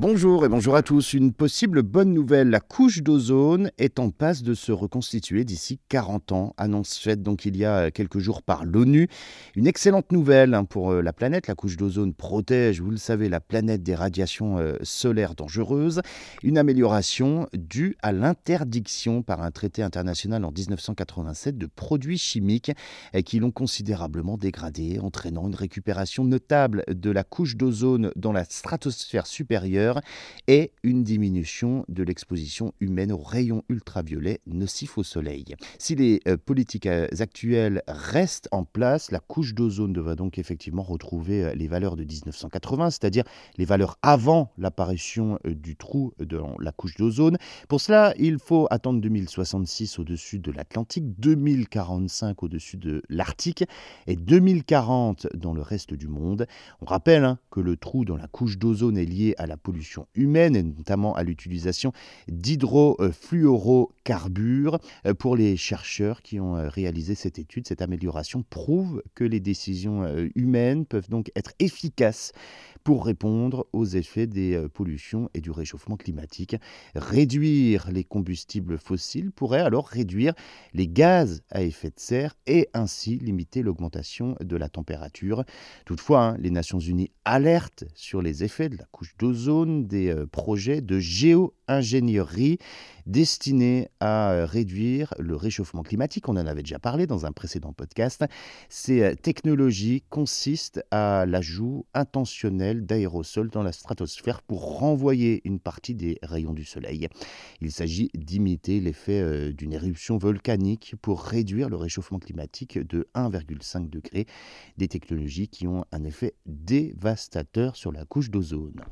Bonjour et bonjour à tous. Une possible bonne nouvelle, la couche d'ozone est en passe de se reconstituer d'ici 40 ans, annonce faite donc il y a quelques jours par l'ONU. Une excellente nouvelle hein, pour euh, la planète. La couche d'ozone protège, vous le savez, la planète des radiations euh, solaires dangereuses. Une amélioration due à l'interdiction par un traité international en 1987 de produits chimiques euh, qui l'ont considérablement dégradé, entraînant une récupération notable de la couche d'ozone dans la stratosphère supérieure et une diminution de l'exposition humaine aux rayons ultraviolets nocifs au Soleil. Si les euh, politiques euh, actuelles restent en place, la couche d'ozone devra donc effectivement retrouver euh, les valeurs de 1980, c'est-à-dire les valeurs avant l'apparition du trou dans la couche d'ozone. Pour cela, il faut attendre 2066 au-dessus de l'Atlantique, 2045 au-dessus de l'Arctique et 2040 dans le reste du monde. On rappelle hein, que le trou dans la couche d'ozone est lié à la pollution humaine, et notamment à l'utilisation d'hydrofluorocarbures. Euh, pour les chercheurs qui ont euh, réalisé cette étude, cette amélioration prouve que les décisions euh, humaines peuvent donc être efficaces pour répondre aux effets des pollutions et du réchauffement climatique. Réduire les combustibles fossiles pourrait alors réduire les gaz à effet de serre et ainsi limiter l'augmentation de la température. Toutefois, hein, les Nations Unies alertent sur les effets de la couche d'ozone des euh, projets de géo-ingénierie destinés à euh, réduire le réchauffement climatique. On en avait déjà parlé dans un précédent podcast. Ces euh, technologies consistent à l'ajout intentionnel d'aérosols dans la stratosphère pour renvoyer une partie des rayons du Soleil. Il s'agit d'imiter l'effet d'une éruption volcanique pour réduire le réchauffement climatique de 1,5 degré. Des technologies qui ont un effet dévastateur sur la couche d'ozone.